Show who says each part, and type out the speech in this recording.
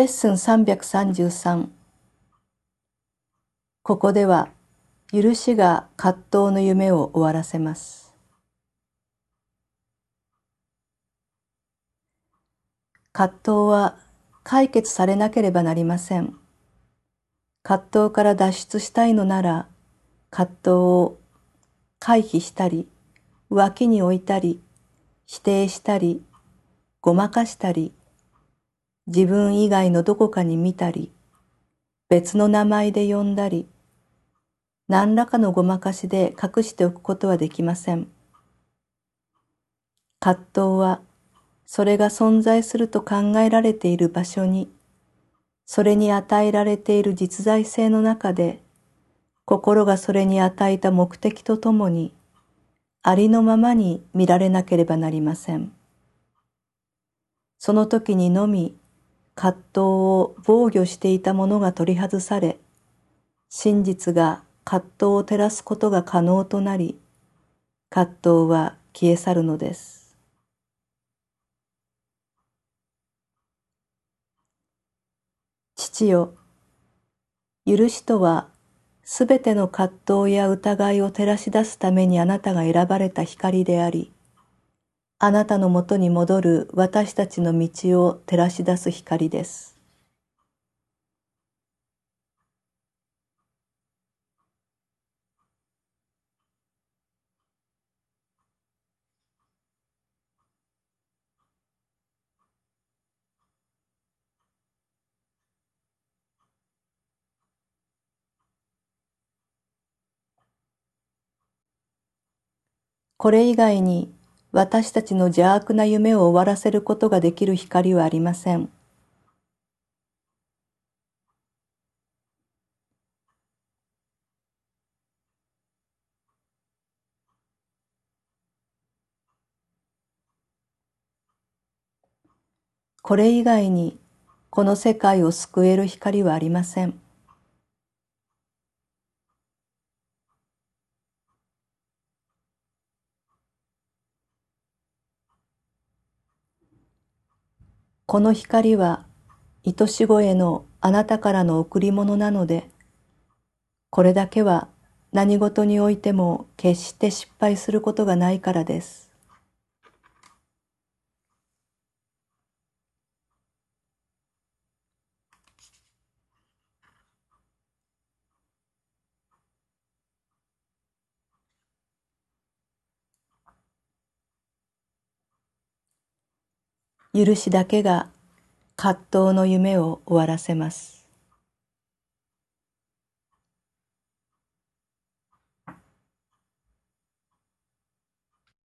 Speaker 1: レッスン333ここでは許しが葛藤の夢を終わらせます。葛藤は解決されなければなりません。葛藤から脱出したいのなら葛藤を回避したり脇に置いたり否定したりごまかしたり自分以外のどこかに見たり、別の名前で呼んだり、何らかのごまかしで隠しておくことはできません。葛藤は、それが存在すると考えられている場所に、それに与えられている実在性の中で、心がそれに与えた目的とともに、ありのままに見られなければなりません。その時にのみ葛藤を防御していたものが取り外され、真実が葛藤を照らすことが可能となり、葛藤は消え去るのです。父よ、許しとは、すべての葛藤や疑いを照らし出すためにあなたが選ばれた光であり、あなたのもとに戻る私たちの道を照らし出す光です。これ以外に私たちの邪悪な夢を終わらせることができる光はありません。これ以外にこの世界を救える光はありません。この光は愛し子へのあなたからの贈り物なので、これだけは何事においても決して失敗することがないからです。許しだけが葛藤の夢を終わらせます。